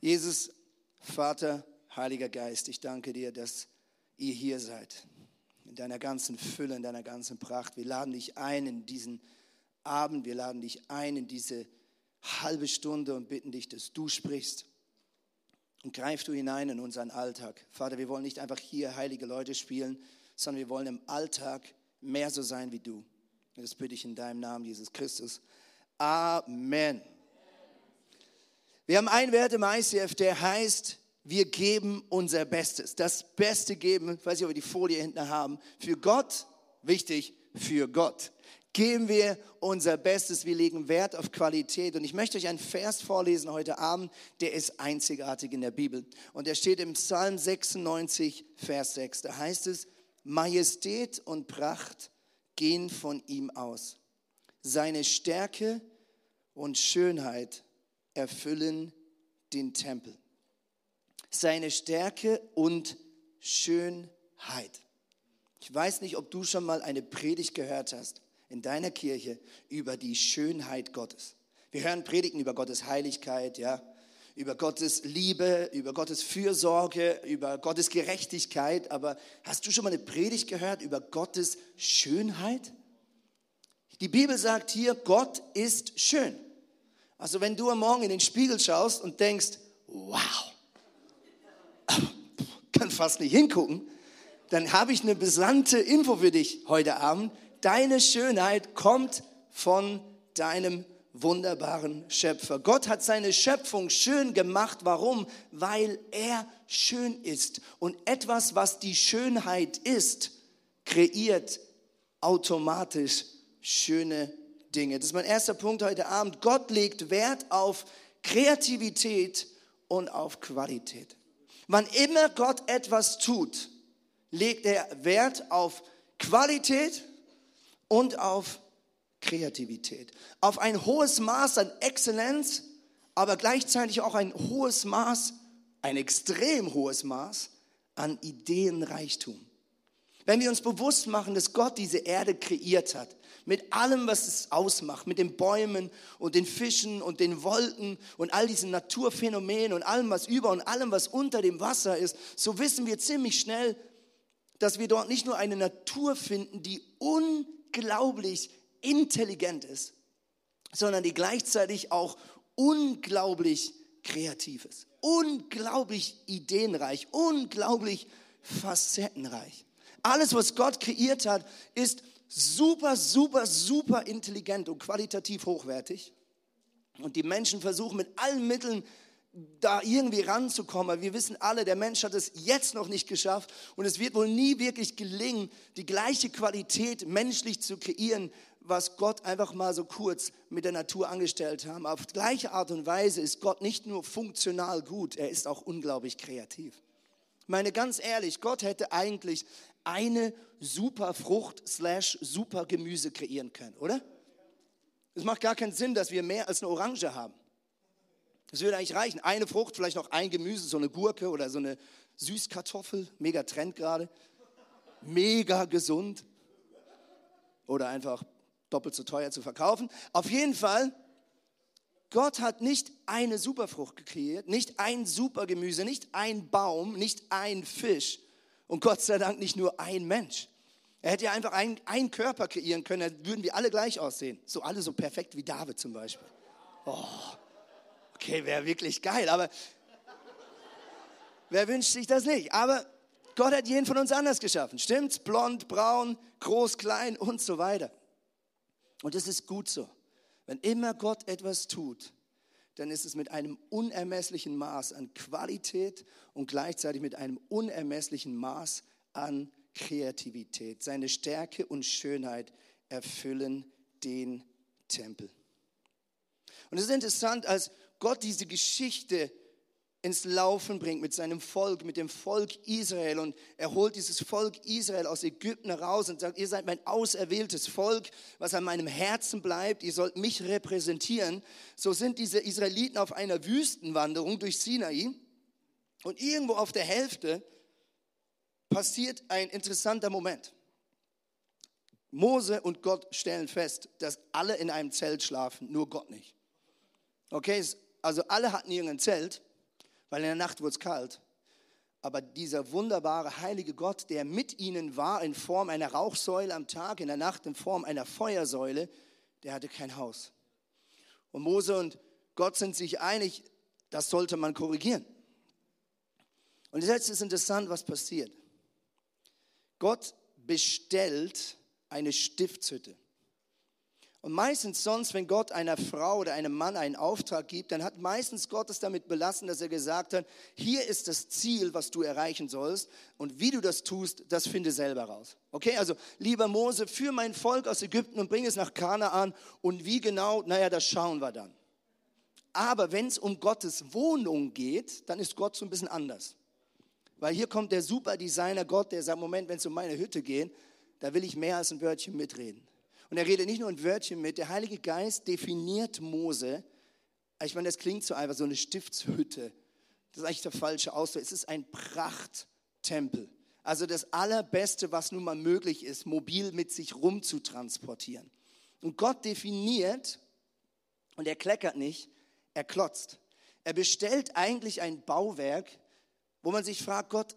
Jesus, Vater, Heiliger Geist, ich danke dir, dass ihr hier seid, in deiner ganzen Fülle, in deiner ganzen Pracht. Wir laden dich ein in diesen Abend, wir laden dich ein in diese halbe Stunde und bitten dich, dass du sprichst. Und greif du hinein in unseren Alltag. Vater, wir wollen nicht einfach hier heilige Leute spielen, sondern wir wollen im Alltag mehr so sein wie du. Das bitte ich in deinem Namen, Jesus Christus. Amen. Wir haben einen Wert im ICF, der heißt, wir geben unser Bestes. Das Beste geben, ich weiß nicht, ob wir die Folie hinten haben, für Gott, wichtig, für Gott. Geben wir unser Bestes, wir legen Wert auf Qualität. Und ich möchte euch einen Vers vorlesen heute Abend, der ist einzigartig in der Bibel. Und der steht im Psalm 96, Vers 6. Da heißt es, Majestät und Pracht gehen von ihm aus. Seine Stärke und Schönheit erfüllen den Tempel. Seine Stärke und Schönheit. Ich weiß nicht, ob du schon mal eine Predigt gehört hast in deiner Kirche über die Schönheit Gottes. Wir hören Predigten über Gottes Heiligkeit, ja, über Gottes Liebe, über Gottes Fürsorge, über Gottes Gerechtigkeit. Aber hast du schon mal eine Predigt gehört über Gottes Schönheit? Die Bibel sagt hier, Gott ist schön. Also wenn du am Morgen in den Spiegel schaust und denkst, wow, kann fast nicht hingucken, dann habe ich eine besandte Info für dich heute Abend. Deine Schönheit kommt von deinem wunderbaren Schöpfer. Gott hat seine Schöpfung schön gemacht. Warum? Weil er schön ist. Und etwas, was die Schönheit ist, kreiert automatisch schöne Dinge. Das ist mein erster Punkt heute Abend. Gott legt Wert auf Kreativität und auf Qualität. Wann immer Gott etwas tut, legt er Wert auf Qualität und auf Kreativität. Auf ein hohes Maß an Exzellenz, aber gleichzeitig auch ein hohes Maß, ein extrem hohes Maß an Ideenreichtum. Wenn wir uns bewusst machen, dass Gott diese Erde kreiert hat, mit allem, was es ausmacht, mit den Bäumen und den Fischen und den Wolken und all diesen Naturphänomenen und allem, was über und allem, was unter dem Wasser ist, so wissen wir ziemlich schnell, dass wir dort nicht nur eine Natur finden, die unglaublich intelligent ist, sondern die gleichzeitig auch unglaublich kreativ ist, unglaublich ideenreich, unglaublich facettenreich. Alles, was Gott kreiert hat, ist super, super, super intelligent und qualitativ hochwertig. Und die Menschen versuchen mit allen Mitteln da irgendwie ranzukommen. Aber wir wissen alle, der Mensch hat es jetzt noch nicht geschafft und es wird wohl nie wirklich gelingen, die gleiche Qualität menschlich zu kreieren, was Gott einfach mal so kurz mit der Natur angestellt haben. Auf gleiche Art und Weise ist Gott nicht nur funktional gut, er ist auch unglaublich kreativ. Ich meine ganz ehrlich, Gott hätte eigentlich eine super Frucht slash super Gemüse kreieren können, oder? Es macht gar keinen Sinn, dass wir mehr als eine Orange haben. Das würde eigentlich reichen. Eine Frucht, vielleicht noch ein Gemüse, so eine Gurke oder so eine Süßkartoffel, mega Trend gerade. Mega gesund. Oder einfach doppelt so teuer zu verkaufen. Auf jeden Fall, Gott hat nicht eine Superfrucht kreiert, nicht ein Supergemüse, nicht ein Baum, nicht ein Fisch, und Gott sei Dank nicht nur ein Mensch. Er hätte ja einfach einen, Körper kreieren können, dann würden wir alle gleich aussehen. So alle so perfekt wie David zum Beispiel. Oh, okay, wäre wirklich geil, aber wer wünscht sich das nicht? Aber Gott hat jeden von uns anders geschaffen. Stimmt's? Blond, braun, groß, klein und so weiter. Und das ist gut so. Wenn immer Gott etwas tut, dann ist es mit einem unermesslichen Maß an Qualität und gleichzeitig mit einem unermesslichen Maß an Kreativität. Seine Stärke und Schönheit erfüllen den Tempel. Und es ist interessant, als Gott diese Geschichte ins Laufen bringt mit seinem Volk, mit dem Volk Israel. Und er holt dieses Volk Israel aus Ägypten heraus und sagt, ihr seid mein auserwähltes Volk, was an meinem Herzen bleibt. Ihr sollt mich repräsentieren. So sind diese Israeliten auf einer Wüstenwanderung durch Sinai. Und irgendwo auf der Hälfte passiert ein interessanter Moment. Mose und Gott stellen fest, dass alle in einem Zelt schlafen, nur Gott nicht. Okay, also alle hatten irgendein Zelt weil in der Nacht wurde es kalt. Aber dieser wunderbare heilige Gott, der mit ihnen war in Form einer Rauchsäule am Tag, in der Nacht in Form einer Feuersäule, der hatte kein Haus. Und Mose und Gott sind sich einig, das sollte man korrigieren. Und jetzt ist interessant, was passiert. Gott bestellt eine Stiftshütte. Und meistens sonst, wenn Gott einer Frau oder einem Mann einen Auftrag gibt, dann hat meistens Gott es damit belassen, dass er gesagt hat, hier ist das Ziel, was du erreichen sollst und wie du das tust, das finde selber raus. Okay, also lieber Mose, führ mein Volk aus Ägypten und bring es nach Kanaan und wie genau, naja, das schauen wir dann. Aber wenn es um Gottes Wohnung geht, dann ist Gott so ein bisschen anders. Weil hier kommt der Superdesigner Gott, der sagt, Moment, wenn es um meine Hütte geht, da will ich mehr als ein Wörtchen mitreden. Und er redet nicht nur ein Wörtchen mit, der Heilige Geist definiert Mose. Ich meine, das klingt so einfach, so eine Stiftshütte. Das ist eigentlich der falsche Ausdruck. Es ist ein Prachttempel. Also das Allerbeste, was nun mal möglich ist, mobil mit sich rumzutransportieren. Und Gott definiert, und er kleckert nicht, er klotzt. Er bestellt eigentlich ein Bauwerk, wo man sich fragt, Gott,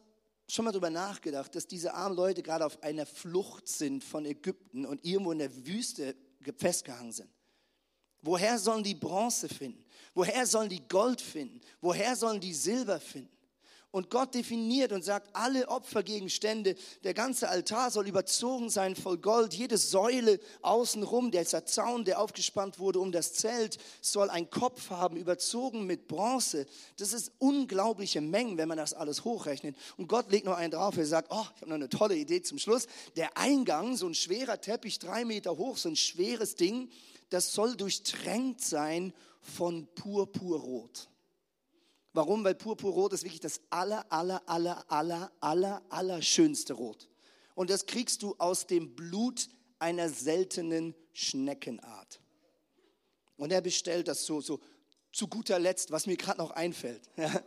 schon mal darüber nachgedacht, dass diese armen Leute gerade auf einer Flucht sind von Ägypten und irgendwo in der Wüste festgehangen sind? Woher sollen die Bronze finden? Woher sollen die Gold finden? Woher sollen die Silber finden? Und Gott definiert und sagt, alle Opfergegenstände, der ganze Altar soll überzogen sein voll Gold. Jede Säule außenrum, der Zaun, der aufgespannt wurde um das Zelt, soll einen Kopf haben, überzogen mit Bronze. Das ist unglaubliche Mengen, wenn man das alles hochrechnet. Und Gott legt noch einen drauf, er sagt, oh, ich habe noch eine tolle Idee zum Schluss. Der Eingang, so ein schwerer Teppich, drei Meter hoch, so ein schweres Ding, das soll durchtränkt sein von Purpurrot. Warum? Weil Purpurrot ist wirklich das aller, aller, aller, aller, aller, aller schönste Rot. Und das kriegst du aus dem Blut einer seltenen Schneckenart. Und er bestellt das so, so zu guter Letzt, was mir gerade noch einfällt. Ja,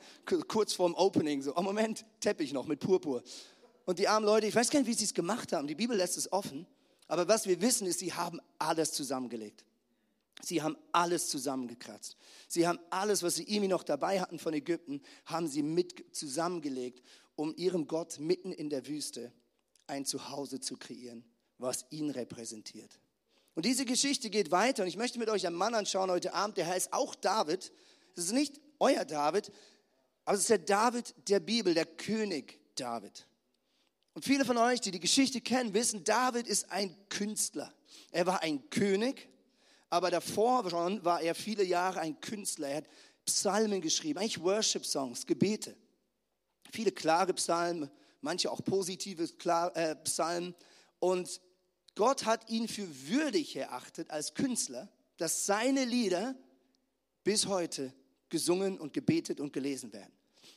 kurz vorm Opening, so, oh Moment, Teppich noch mit Purpur. Und die armen Leute, ich weiß gar nicht, wie sie es gemacht haben. Die Bibel lässt es offen. Aber was wir wissen, ist, sie haben alles zusammengelegt. Sie haben alles zusammengekratzt. Sie haben alles, was sie irgendwie noch dabei hatten von Ägypten, haben sie mit zusammengelegt, um ihrem Gott mitten in der Wüste ein Zuhause zu kreieren, was ihn repräsentiert. Und diese Geschichte geht weiter und ich möchte mit euch einen Mann anschauen heute Abend, der heißt auch David. Das ist nicht euer David, aber es ist der David der Bibel, der König David. Und viele von euch, die die Geschichte kennen, wissen, David ist ein Künstler. Er war ein König, aber davor schon war er viele Jahre ein Künstler. Er hat Psalmen geschrieben, eigentlich Worship-Songs, Gebete. Viele klare Psalmen, manche auch positive äh, Psalmen. Und Gott hat ihn für würdig erachtet als Künstler, dass seine Lieder bis heute gesungen und gebetet und gelesen werden.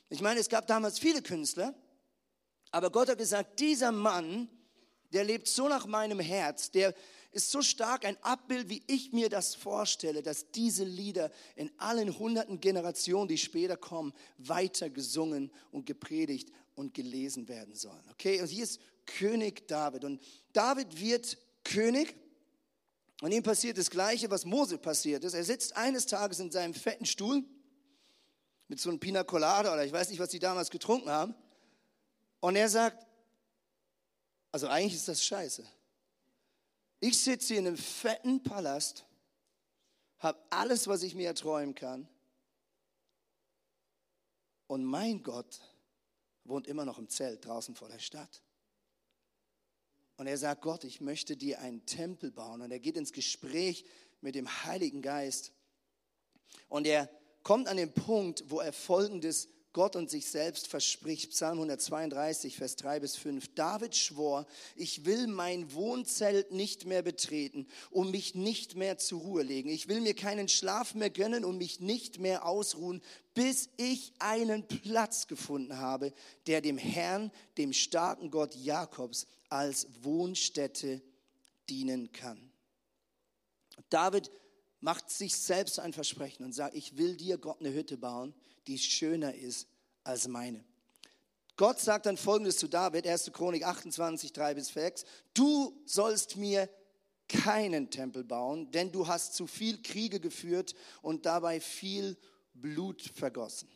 Ich meine, es gab damals viele Künstler, aber Gott hat gesagt, dieser Mann, der lebt so nach meinem Herz, der ist so stark ein Abbild, wie ich mir das vorstelle, dass diese Lieder in allen hunderten Generationen, die später kommen, weiter gesungen und gepredigt und gelesen werden sollen. Okay, und hier ist König David. Und David wird König und ihm passiert das Gleiche, was Mose passiert ist. Er sitzt eines Tages in seinem fetten Stuhl mit so einem Pina Colada oder ich weiß nicht, was sie damals getrunken haben. Und er sagt, also eigentlich ist das scheiße. Ich sitze hier in einem fetten Palast, habe alles, was ich mir erträumen kann. Und mein Gott wohnt immer noch im Zelt draußen vor der Stadt. Und er sagt, Gott, ich möchte dir einen Tempel bauen. Und er geht ins Gespräch mit dem Heiligen Geist. Und er kommt an den Punkt, wo er Folgendes Gott und sich selbst verspricht. Psalm 132, Vers 3 bis 5. David schwor, ich will mein Wohnzelt nicht mehr betreten, um mich nicht mehr zur Ruhe legen. Ich will mir keinen Schlaf mehr gönnen und mich nicht mehr ausruhen, bis ich einen Platz gefunden habe, der dem Herrn, dem starken Gott Jakobs, als Wohnstätte dienen kann. David macht sich selbst ein Versprechen und sagt, ich will dir Gott eine Hütte bauen, die schöner ist als meine. Gott sagt dann folgendes zu David, 1. Chronik 28, 3 bis 6, du sollst mir keinen Tempel bauen, denn du hast zu viel Kriege geführt und dabei viel Blut vergossen.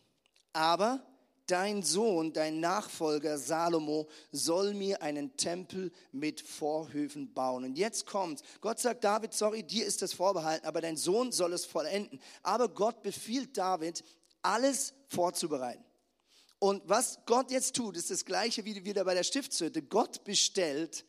Aber dein Sohn, dein Nachfolger Salomo soll mir einen Tempel mit Vorhöfen bauen. Und jetzt kommt, Gott sagt David, sorry, dir ist das vorbehalten, aber dein Sohn soll es vollenden. Aber Gott befiehlt David, alles vorzubereiten. Und was Gott jetzt tut, ist das gleiche wie wieder bei der Stiftshütte. Gott bestellt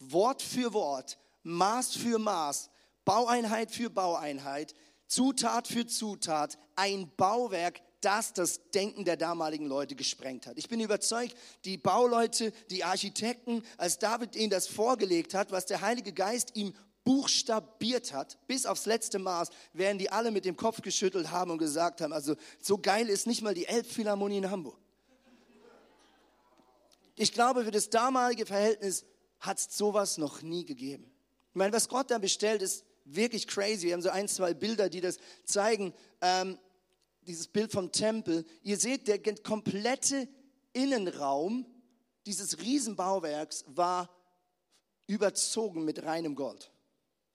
Wort für Wort, Maß für Maß, Baueinheit für Baueinheit, Zutat für Zutat, ein Bauwerk, das das Denken der damaligen Leute gesprengt hat. Ich bin überzeugt, die Bauleute, die Architekten, als David ihnen das vorgelegt hat, was der Heilige Geist ihm buchstabiert hat, bis aufs letzte Maß, werden die alle mit dem Kopf geschüttelt haben und gesagt haben, also so geil ist nicht mal die Elbphilharmonie in Hamburg. Ich glaube, für das damalige Verhältnis hat es sowas noch nie gegeben. Ich meine, was Gott da bestellt, ist wirklich crazy. Wir haben so ein, zwei Bilder, die das zeigen. Ähm, dieses Bild vom Tempel. Ihr seht, der komplette Innenraum dieses Riesenbauwerks war überzogen mit reinem Gold.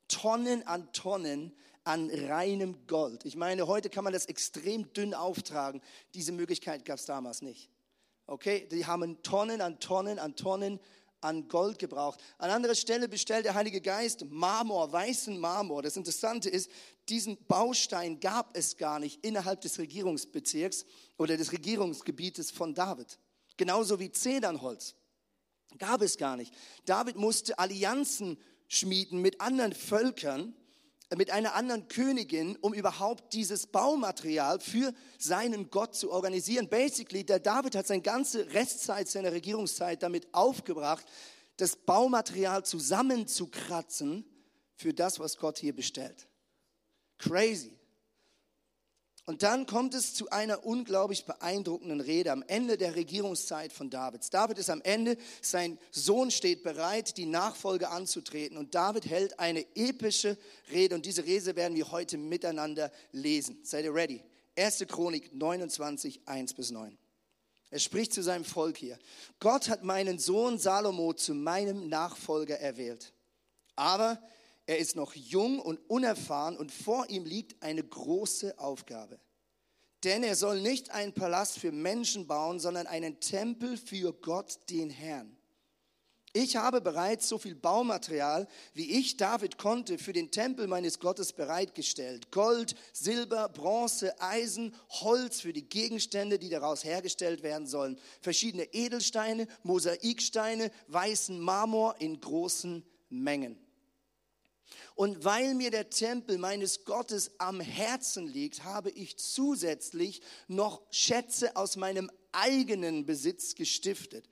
Tonnen an Tonnen an reinem Gold. Ich meine, heute kann man das extrem dünn auftragen. Diese Möglichkeit gab es damals nicht. Okay, die haben Tonnen an Tonnen an Tonnen an Gold gebraucht. An anderer Stelle bestellt der Heilige Geist Marmor, weißen Marmor. Das Interessante ist, diesen Baustein gab es gar nicht innerhalb des Regierungsbezirks oder des Regierungsgebietes von David. Genauso wie Zedernholz. Gab es gar nicht. David musste Allianzen schmieden mit anderen Völkern, mit einer anderen Königin, um überhaupt dieses Baumaterial für seinen Gott zu organisieren. Basically, der David hat seine ganze Restzeit seiner Regierungszeit damit aufgebracht, das Baumaterial zusammenzukratzen für das, was Gott hier bestellt. Crazy. Und dann kommt es zu einer unglaublich beeindruckenden Rede am Ende der Regierungszeit von Davids. David ist am Ende, sein Sohn steht bereit, die Nachfolge anzutreten. Und David hält eine epische Rede. Und diese Rede werden wir heute miteinander lesen. Seid ihr ready? 1. Chronik 29, 1 bis 9. Er spricht zu seinem Volk hier. Gott hat meinen Sohn Salomo zu meinem Nachfolger erwählt. Aber er ist noch jung und unerfahren und vor ihm liegt eine große Aufgabe. Denn er soll nicht einen Palast für Menschen bauen, sondern einen Tempel für Gott, den Herrn. Ich habe bereits so viel Baumaterial, wie ich David konnte, für den Tempel meines Gottes bereitgestellt. Gold, Silber, Bronze, Eisen, Holz für die Gegenstände, die daraus hergestellt werden sollen. Verschiedene Edelsteine, Mosaiksteine, weißen Marmor in großen Mengen. Und weil mir der Tempel meines Gottes am Herzen liegt, habe ich zusätzlich noch Schätze aus meinem eigenen Besitz gestiftet.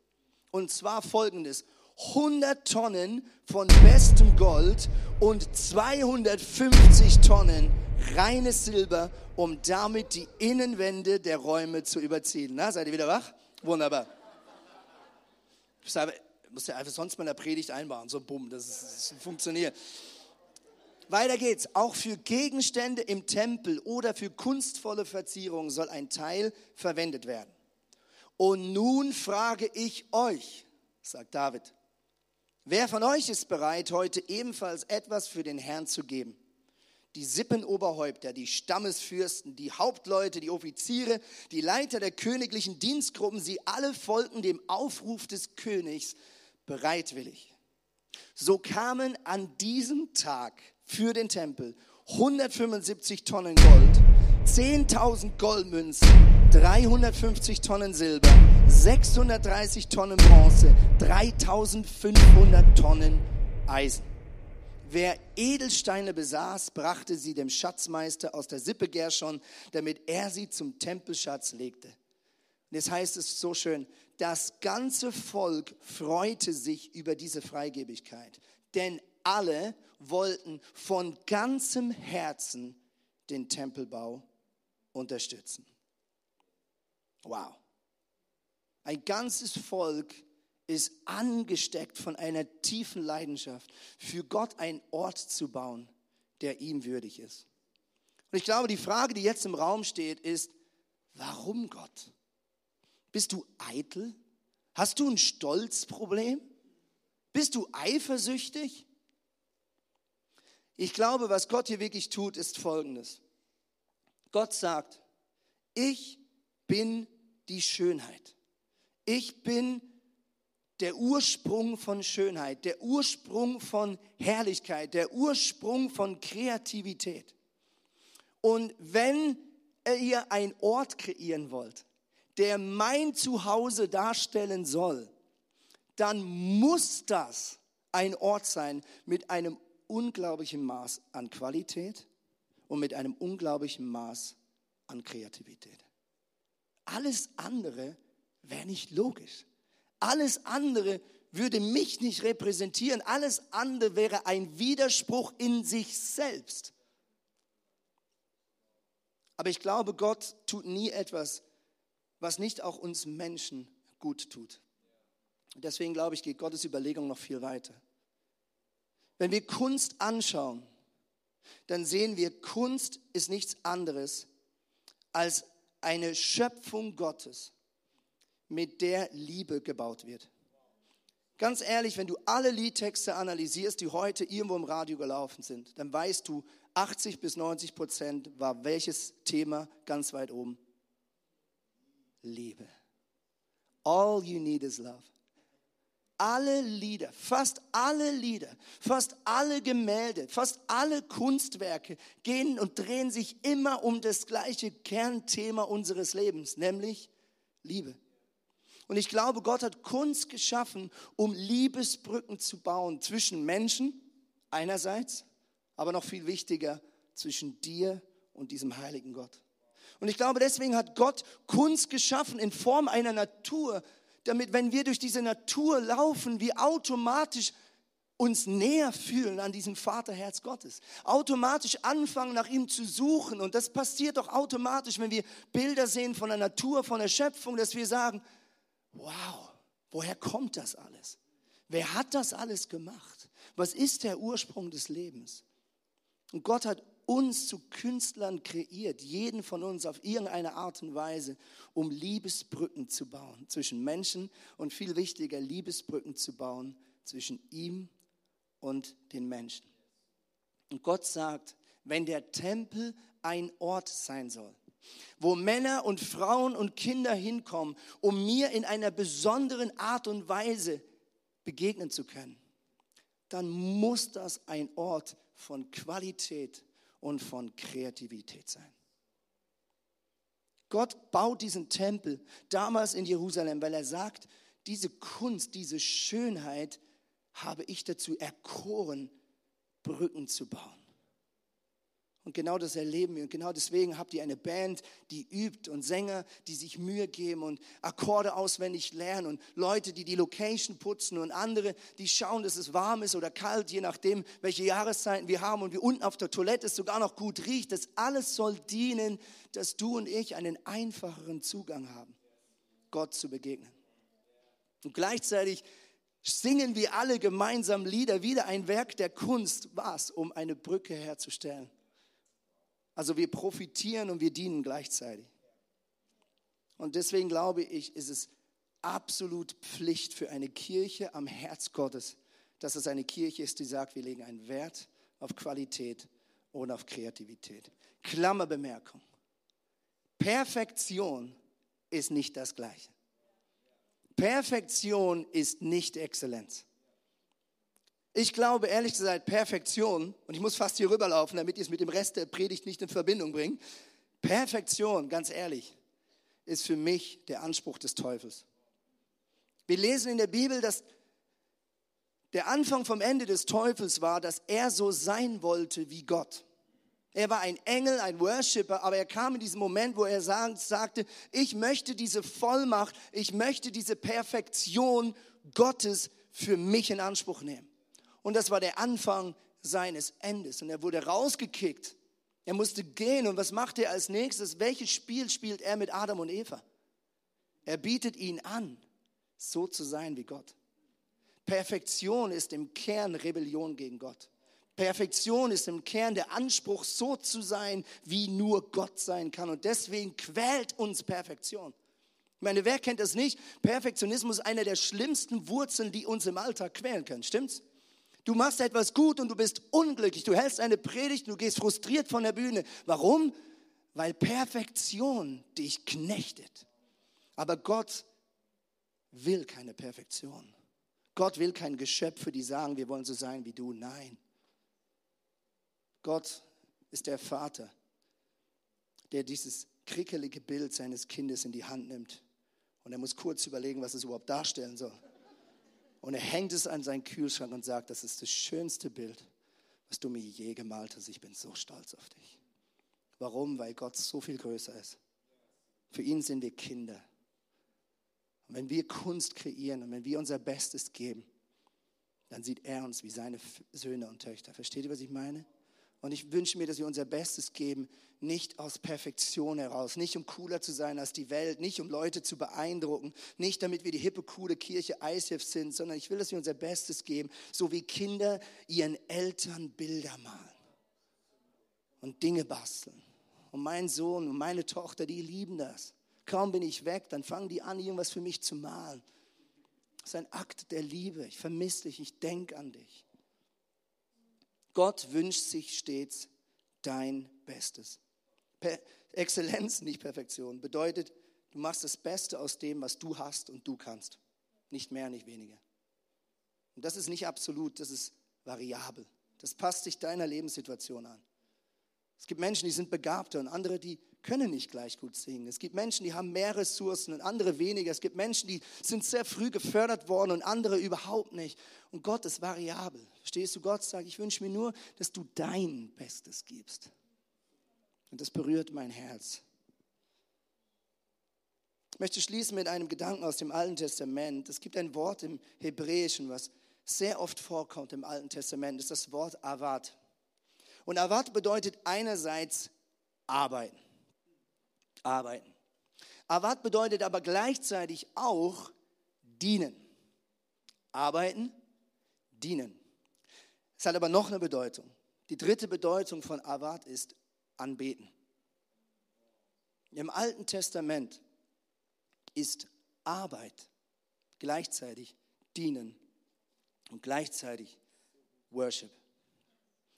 Und zwar folgendes. 100 Tonnen von bestem Gold und 250 Tonnen reines Silber, um damit die Innenwände der Räume zu überziehen. Na, seid ihr wieder wach? Wunderbar. Ich muss ja einfach sonst mal in der Predigt einbauen, so bumm, das, ist, das funktioniert. Weiter geht's. Auch für Gegenstände im Tempel oder für kunstvolle Verzierungen soll ein Teil verwendet werden. Und nun frage ich euch, sagt David, wer von euch ist bereit, heute ebenfalls etwas für den Herrn zu geben? Die Sippenoberhäupter, die Stammesfürsten, die Hauptleute, die Offiziere, die Leiter der königlichen Dienstgruppen, sie alle folgten dem Aufruf des Königs bereitwillig. So kamen an diesem Tag für den Tempel 175 Tonnen Gold, 10.000 Goldmünzen, 350 Tonnen Silber, 630 Tonnen Bronze, 3500 Tonnen Eisen. Wer Edelsteine besaß, brachte sie dem Schatzmeister aus der Sippe Gershon, damit er sie zum Tempelschatz legte. Und jetzt heißt es so schön, das ganze Volk freute sich über diese Freigebigkeit, denn alle wollten von ganzem Herzen den Tempelbau unterstützen. Wow. Ein ganzes Volk ist angesteckt von einer tiefen Leidenschaft, für Gott einen Ort zu bauen, der ihm würdig ist. Und ich glaube, die Frage, die jetzt im Raum steht, ist, warum Gott? Bist du eitel? Hast du ein Stolzproblem? Bist du eifersüchtig? Ich glaube, was Gott hier wirklich tut, ist Folgendes. Gott sagt, ich bin die Schönheit. Ich bin der Ursprung von Schönheit, der Ursprung von Herrlichkeit, der Ursprung von Kreativität. Und wenn ihr einen Ort kreieren wollt, der mein Zuhause darstellen soll, dann muss das ein Ort sein mit einem unglaublichen Maß an Qualität und mit einem unglaublichen Maß an Kreativität. Alles andere wäre nicht logisch. Alles andere würde mich nicht repräsentieren. Alles andere wäre ein Widerspruch in sich selbst. Aber ich glaube, Gott tut nie etwas, was nicht auch uns Menschen gut tut. Deswegen glaube ich, geht Gottes Überlegung noch viel weiter. Wenn wir Kunst anschauen, dann sehen wir, Kunst ist nichts anderes als eine Schöpfung Gottes, mit der Liebe gebaut wird. Ganz ehrlich, wenn du alle Liedtexte analysierst, die heute irgendwo im Radio gelaufen sind, dann weißt du, 80 bis 90 Prozent war welches Thema ganz weit oben? Liebe. All you need is love. Alle Lieder, fast alle Lieder, fast alle Gemälde, fast alle Kunstwerke gehen und drehen sich immer um das gleiche Kernthema unseres Lebens, nämlich Liebe. Und ich glaube, Gott hat Kunst geschaffen, um Liebesbrücken zu bauen zwischen Menschen einerseits, aber noch viel wichtiger zwischen dir und diesem heiligen Gott. Und ich glaube, deswegen hat Gott Kunst geschaffen in Form einer Natur, damit, wenn wir durch diese Natur laufen, wir automatisch uns näher fühlen an diesem Vaterherz Gottes. Automatisch anfangen, nach ihm zu suchen. Und das passiert doch automatisch, wenn wir Bilder sehen von der Natur, von der Schöpfung, dass wir sagen, wow, woher kommt das alles? Wer hat das alles gemacht? Was ist der Ursprung des Lebens? Und Gott hat uns zu Künstlern kreiert, jeden von uns auf irgendeine Art und Weise, um Liebesbrücken zu bauen zwischen Menschen und viel wichtiger, Liebesbrücken zu bauen zwischen ihm und den Menschen. Und Gott sagt, wenn der Tempel ein Ort sein soll, wo Männer und Frauen und Kinder hinkommen, um mir in einer besonderen Art und Weise begegnen zu können, dann muss das ein Ort von Qualität und von Kreativität sein. Gott baut diesen Tempel damals in Jerusalem, weil er sagt, diese Kunst, diese Schönheit habe ich dazu erkoren, Brücken zu bauen. Und genau das erleben wir. Und genau deswegen habt ihr eine Band, die übt und Sänger, die sich Mühe geben und Akkorde auswendig lernen und Leute, die die Location putzen und andere, die schauen, dass es warm ist oder kalt, je nachdem, welche Jahreszeiten wir haben und wir unten auf der Toilette es sogar noch gut riecht. Das alles soll dienen, dass du und ich einen einfacheren Zugang haben, Gott zu begegnen. Und gleichzeitig singen wir alle gemeinsam Lieder, wieder ein Werk der Kunst, was, um eine Brücke herzustellen also wir profitieren und wir dienen gleichzeitig. Und deswegen glaube ich, ist es absolut Pflicht für eine Kirche am Herz Gottes, dass es eine Kirche ist, die sagt, wir legen einen Wert auf Qualität und auf Kreativität. Klammerbemerkung. Perfektion ist nicht das Gleiche. Perfektion ist nicht Exzellenz. Ich glaube ehrlich gesagt, Perfektion, und ich muss fast hier rüberlaufen, damit ihr es mit dem Rest der Predigt nicht in Verbindung bringt. Perfektion, ganz ehrlich, ist für mich der Anspruch des Teufels. Wir lesen in der Bibel, dass der Anfang vom Ende des Teufels war, dass er so sein wollte wie Gott. Er war ein Engel, ein Worshipper, aber er kam in diesem Moment, wo er sagte, ich möchte diese Vollmacht, ich möchte diese Perfektion Gottes für mich in Anspruch nehmen. Und das war der Anfang seines Endes. Und er wurde rausgekickt. Er musste gehen. Und was macht er als nächstes? Welches Spiel spielt er mit Adam und Eva? Er bietet ihnen an, so zu sein wie Gott. Perfektion ist im Kern Rebellion gegen Gott. Perfektion ist im Kern der Anspruch, so zu sein, wie nur Gott sein kann. Und deswegen quält uns Perfektion. Ich meine, wer kennt das nicht? Perfektionismus ist eine der schlimmsten Wurzeln, die uns im Alltag quälen können. Stimmt's? Du machst etwas gut und du bist unglücklich. Du hältst eine Predigt und du gehst frustriert von der Bühne. Warum? weil Perfektion dich knechtet. Aber Gott will keine Perfektion. Gott will kein Geschöpfe, die sagen, wir wollen so sein wie du. Nein. Gott ist der Vater, der dieses krickelige Bild seines Kindes in die Hand nimmt. Und er muss kurz überlegen, was es überhaupt darstellen soll. Und er hängt es an seinen Kühlschrank und sagt, das ist das schönste Bild, was du mir je gemalt hast. Ich bin so stolz auf dich. Warum? Weil Gott so viel größer ist. Für ihn sind wir Kinder. Und wenn wir Kunst kreieren und wenn wir unser Bestes geben, dann sieht er uns wie seine Söhne und Töchter. Versteht ihr, was ich meine? Und ich wünsche mir, dass wir unser Bestes geben, nicht aus Perfektion heraus, nicht um cooler zu sein als die Welt, nicht um Leute zu beeindrucken, nicht damit wir die hippe, coole Kirche ISF sind, sondern ich will, dass wir unser Bestes geben, so wie Kinder ihren Eltern Bilder malen und Dinge basteln. Und mein Sohn und meine Tochter, die lieben das. Kaum bin ich weg, dann fangen die an, irgendwas für mich zu malen. Das ist ein Akt der Liebe. Ich vermisse dich, ich denke an dich. Gott wünscht sich stets dein Bestes. Per Exzellenz, nicht Perfektion, bedeutet, du machst das Beste aus dem, was du hast und du kannst. Nicht mehr, nicht weniger. Und das ist nicht absolut, das ist variabel. Das passt sich deiner Lebenssituation an. Es gibt Menschen, die sind begabter und andere, die können nicht gleich gut singen. Es gibt Menschen, die haben mehr Ressourcen und andere weniger. Es gibt Menschen, die sind sehr früh gefördert worden und andere überhaupt nicht. Und Gott ist variabel. Verstehst du? Gott sagt, ich wünsche mir nur, dass du dein Bestes gibst. Und das berührt mein Herz. Ich möchte schließen mit einem Gedanken aus dem Alten Testament. Es gibt ein Wort im Hebräischen, was sehr oft vorkommt im Alten Testament. Das ist das Wort Avad. Und Avad bedeutet einerseits arbeiten. Arbeiten. Avad bedeutet aber gleichzeitig auch dienen. Arbeiten, dienen. Es hat aber noch eine Bedeutung. Die dritte Bedeutung von Avad ist anbeten. Im Alten Testament ist Arbeit gleichzeitig dienen und gleichzeitig Worship.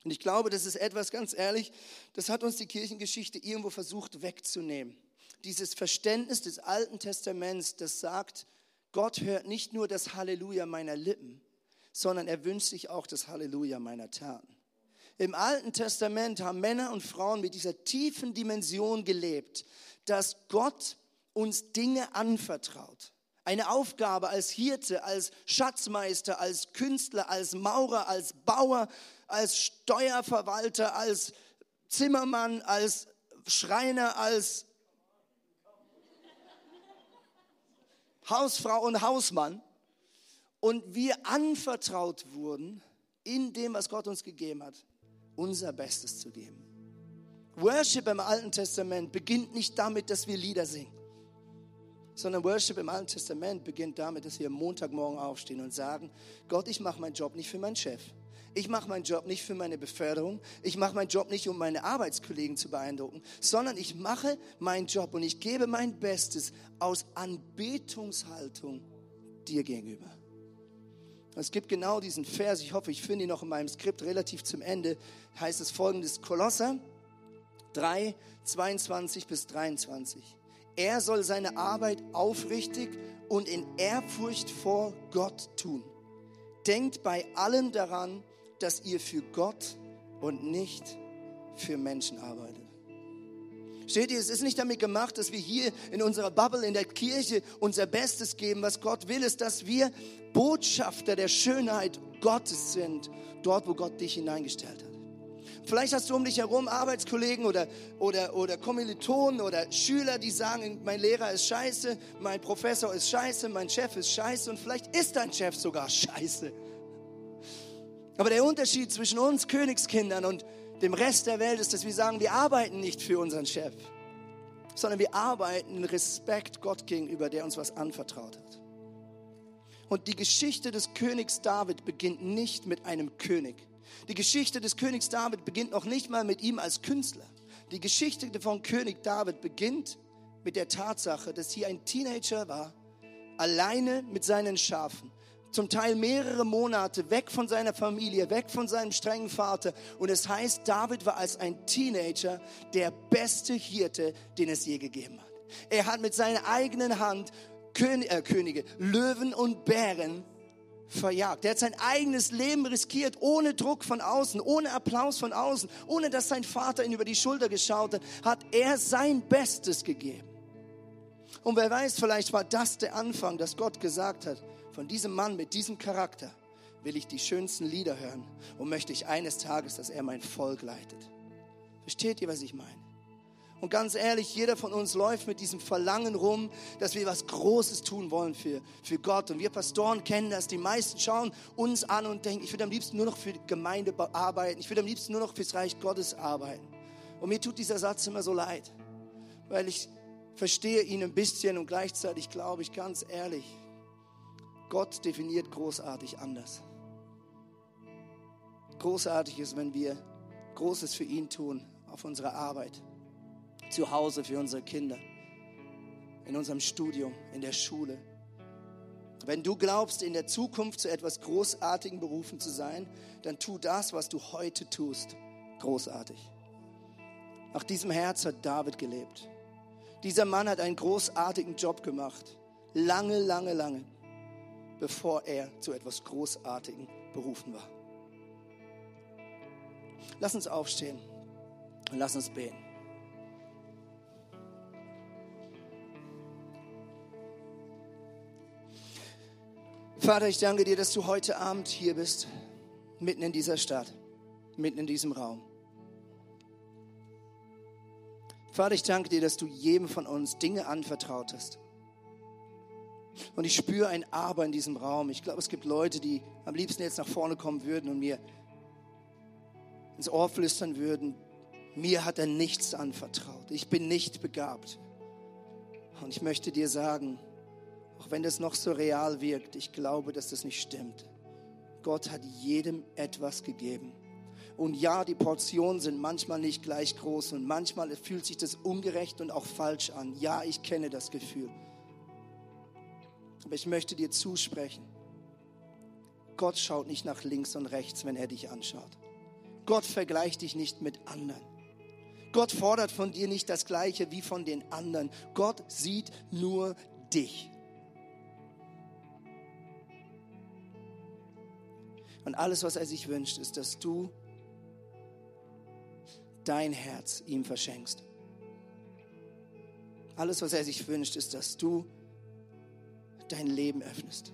Und ich glaube, das ist etwas ganz ehrlich, das hat uns die Kirchengeschichte irgendwo versucht wegzunehmen. Dieses Verständnis des Alten Testaments, das sagt, Gott hört nicht nur das Halleluja meiner Lippen, sondern er wünscht sich auch das Halleluja meiner Taten. Im Alten Testament haben Männer und Frauen mit dieser tiefen Dimension gelebt, dass Gott uns Dinge anvertraut. Eine Aufgabe als Hirte, als Schatzmeister, als Künstler, als Maurer, als Bauer, als Steuerverwalter, als Zimmermann, als Schreiner, als Hausfrau und Hausmann. Und wir anvertraut wurden, in dem, was Gott uns gegeben hat, unser Bestes zu geben. Worship im Alten Testament beginnt nicht damit, dass wir Lieder singen, sondern Worship im Alten Testament beginnt damit, dass wir Montagmorgen aufstehen und sagen, Gott, ich mache meinen Job nicht für meinen Chef. Ich mache meinen Job nicht für meine Beförderung. Ich mache meinen Job nicht, um meine Arbeitskollegen zu beeindrucken, sondern ich mache meinen Job und ich gebe mein Bestes aus Anbetungshaltung dir gegenüber. Es gibt genau diesen Vers, ich hoffe, ich finde ihn noch in meinem Skript relativ zum Ende, heißt es folgendes, Kolosser 3, 22 bis 23. Er soll seine Arbeit aufrichtig und in Ehrfurcht vor Gott tun. Denkt bei allem daran, dass ihr für Gott und nicht für Menschen arbeitet. Steht ihr, es ist nicht damit gemacht, dass wir hier in unserer Bubble, in der Kirche unser Bestes geben. Was Gott will, ist, dass wir Botschafter der Schönheit Gottes sind, dort, wo Gott dich hineingestellt hat. Vielleicht hast du um dich herum Arbeitskollegen oder, oder, oder Kommilitonen oder Schüler, die sagen, mein Lehrer ist scheiße, mein Professor ist scheiße, mein Chef ist scheiße und vielleicht ist dein Chef sogar scheiße. Aber der Unterschied zwischen uns Königskindern und dem Rest der Welt ist, dass wir sagen, wir arbeiten nicht für unseren Chef, sondern wir arbeiten Respekt Gott gegenüber, der uns was anvertraut hat. Und die Geschichte des Königs David beginnt nicht mit einem König. Die Geschichte des Königs David beginnt noch nicht mal mit ihm als Künstler. Die Geschichte von König David beginnt mit der Tatsache, dass hier ein Teenager war, alleine mit seinen Schafen, zum Teil mehrere Monate weg von seiner Familie, weg von seinem strengen Vater. Und es heißt, David war als ein Teenager der beste Hirte, den es je gegeben hat. Er hat mit seiner eigenen Hand König, äh, Könige, Löwen und Bären verjagt. Er hat sein eigenes Leben riskiert, ohne Druck von außen, ohne Applaus von außen, ohne dass sein Vater ihn über die Schulter geschaut hat, hat er sein Bestes gegeben. Und wer weiß, vielleicht war das der Anfang, dass Gott gesagt hat, von diesem Mann mit diesem Charakter will ich die schönsten Lieder hören und möchte ich eines Tages, dass er mein Volk leitet. Versteht ihr, was ich meine? Und ganz ehrlich, jeder von uns läuft mit diesem Verlangen rum, dass wir was Großes tun wollen für, für Gott. Und wir Pastoren kennen das. Die meisten schauen uns an und denken, ich würde am liebsten nur noch für die Gemeinde arbeiten. Ich würde am liebsten nur noch fürs Reich Gottes arbeiten. Und mir tut dieser Satz immer so leid, weil ich verstehe ihn ein bisschen und gleichzeitig glaube ich ganz ehrlich, Gott definiert großartig anders. Großartig ist, wenn wir Großes für ihn tun auf unserer Arbeit, zu Hause für unsere Kinder, in unserem Studium, in der Schule. Wenn du glaubst, in der Zukunft zu etwas Großartigem berufen zu sein, dann tu das, was du heute tust, großartig. Nach diesem Herz hat David gelebt. Dieser Mann hat einen großartigen Job gemacht. Lange, lange, lange bevor er zu etwas Großartigem berufen war. Lass uns aufstehen und lass uns beten. Vater, ich danke dir, dass du heute Abend hier bist, mitten in dieser Stadt, mitten in diesem Raum. Vater, ich danke dir, dass du jedem von uns Dinge anvertraut hast. Und ich spüre ein Aber in diesem Raum. Ich glaube, es gibt Leute, die am liebsten jetzt nach vorne kommen würden und mir ins Ohr flüstern würden, mir hat er nichts anvertraut. Ich bin nicht begabt. Und ich möchte dir sagen, auch wenn das noch so real wirkt, ich glaube, dass das nicht stimmt. Gott hat jedem etwas gegeben. Und ja, die Portionen sind manchmal nicht gleich groß und manchmal fühlt sich das ungerecht und auch falsch an. Ja, ich kenne das Gefühl. Aber ich möchte dir zusprechen, Gott schaut nicht nach links und rechts, wenn er dich anschaut. Gott vergleicht dich nicht mit anderen. Gott fordert von dir nicht das Gleiche wie von den anderen. Gott sieht nur dich. Und alles, was er sich wünscht, ist, dass du dein Herz ihm verschenkst. Alles, was er sich wünscht, ist, dass du dein Leben öffnest.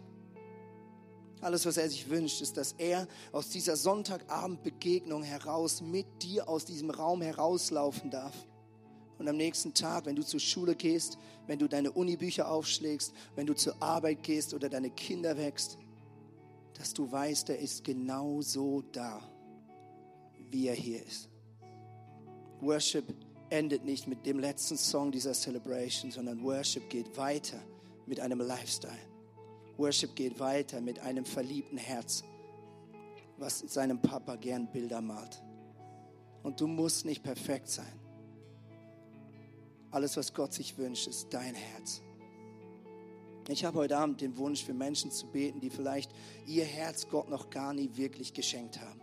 Alles, was er sich wünscht, ist, dass er aus dieser Sonntagabendbegegnung heraus mit dir aus diesem Raum herauslaufen darf. Und am nächsten Tag, wenn du zur Schule gehst, wenn du deine Unibücher aufschlägst, wenn du zur Arbeit gehst oder deine Kinder wächst, dass du weißt, er ist genau so da, wie er hier ist. Worship endet nicht mit dem letzten Song dieser Celebration, sondern Worship geht weiter mit einem Lifestyle. Worship geht weiter mit einem verliebten Herz, was seinem Papa gern Bilder malt. Und du musst nicht perfekt sein. Alles, was Gott sich wünscht, ist dein Herz. Ich habe heute Abend den Wunsch, für Menschen zu beten, die vielleicht ihr Herz Gott noch gar nie wirklich geschenkt haben.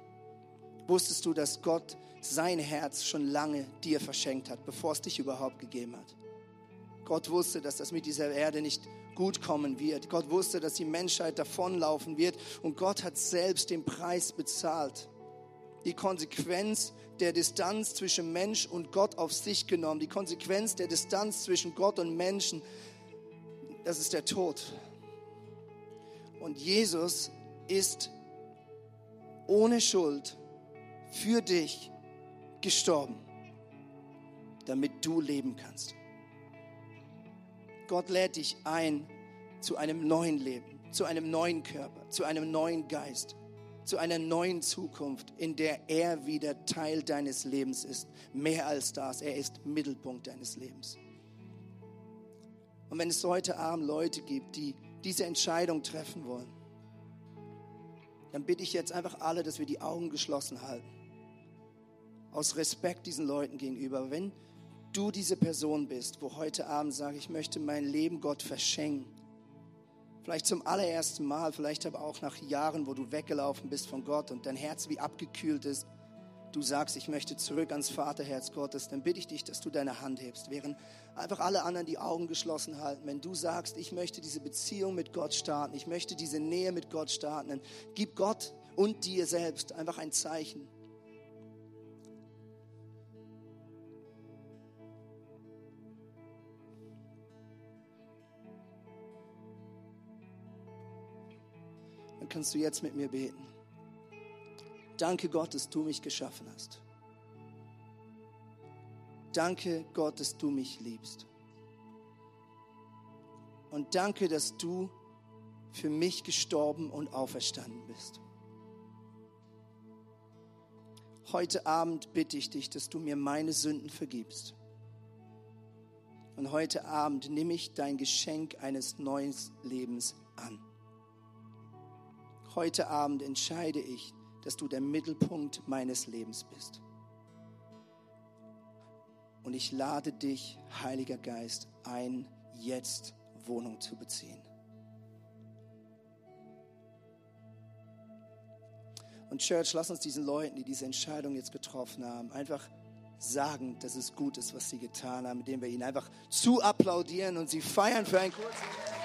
Wusstest du, dass Gott sein Herz schon lange dir verschenkt hat, bevor es dich überhaupt gegeben hat? Gott wusste, dass das mit dieser Erde nicht gut kommen wird. Gott wusste, dass die Menschheit davonlaufen wird. Und Gott hat selbst den Preis bezahlt. Die Konsequenz der Distanz zwischen Mensch und Gott auf sich genommen. Die Konsequenz der Distanz zwischen Gott und Menschen, das ist der Tod. Und Jesus ist ohne Schuld für dich gestorben, damit du leben kannst. Gott lädt dich ein zu einem neuen Leben, zu einem neuen Körper, zu einem neuen Geist, zu einer neuen Zukunft, in der er wieder Teil deines Lebens ist. Mehr als das, er ist Mittelpunkt deines Lebens. Und wenn es heute Abend Leute gibt, die diese Entscheidung treffen wollen, dann bitte ich jetzt einfach alle, dass wir die Augen geschlossen halten. Aus Respekt diesen Leuten gegenüber. Wenn du diese Person bist, wo heute Abend sage, ich möchte mein Leben Gott verschenken. Vielleicht zum allerersten Mal, vielleicht aber auch nach Jahren, wo du weggelaufen bist von Gott und dein Herz wie abgekühlt ist. Du sagst, ich möchte zurück ans Vaterherz Gottes, dann bitte ich dich, dass du deine Hand hebst, während einfach alle anderen die Augen geschlossen halten. Wenn du sagst, ich möchte diese Beziehung mit Gott starten, ich möchte diese Nähe mit Gott starten, dann gib Gott und dir selbst einfach ein Zeichen. Kannst du jetzt mit mir beten. Danke Gott, dass du mich geschaffen hast. Danke Gott, dass du mich liebst. Und danke, dass du für mich gestorben und auferstanden bist. Heute Abend bitte ich dich, dass du mir meine Sünden vergibst. Und heute Abend nehme ich dein Geschenk eines neuen Lebens an. Heute Abend entscheide ich, dass du der Mittelpunkt meines Lebens bist. Und ich lade dich, Heiliger Geist, ein, jetzt Wohnung zu beziehen. Und Church, lass uns diesen Leuten, die diese Entscheidung jetzt getroffen haben, einfach sagen, dass es gut ist, was sie getan haben, indem wir ihnen einfach zu applaudieren und sie feiern für einen kurzen.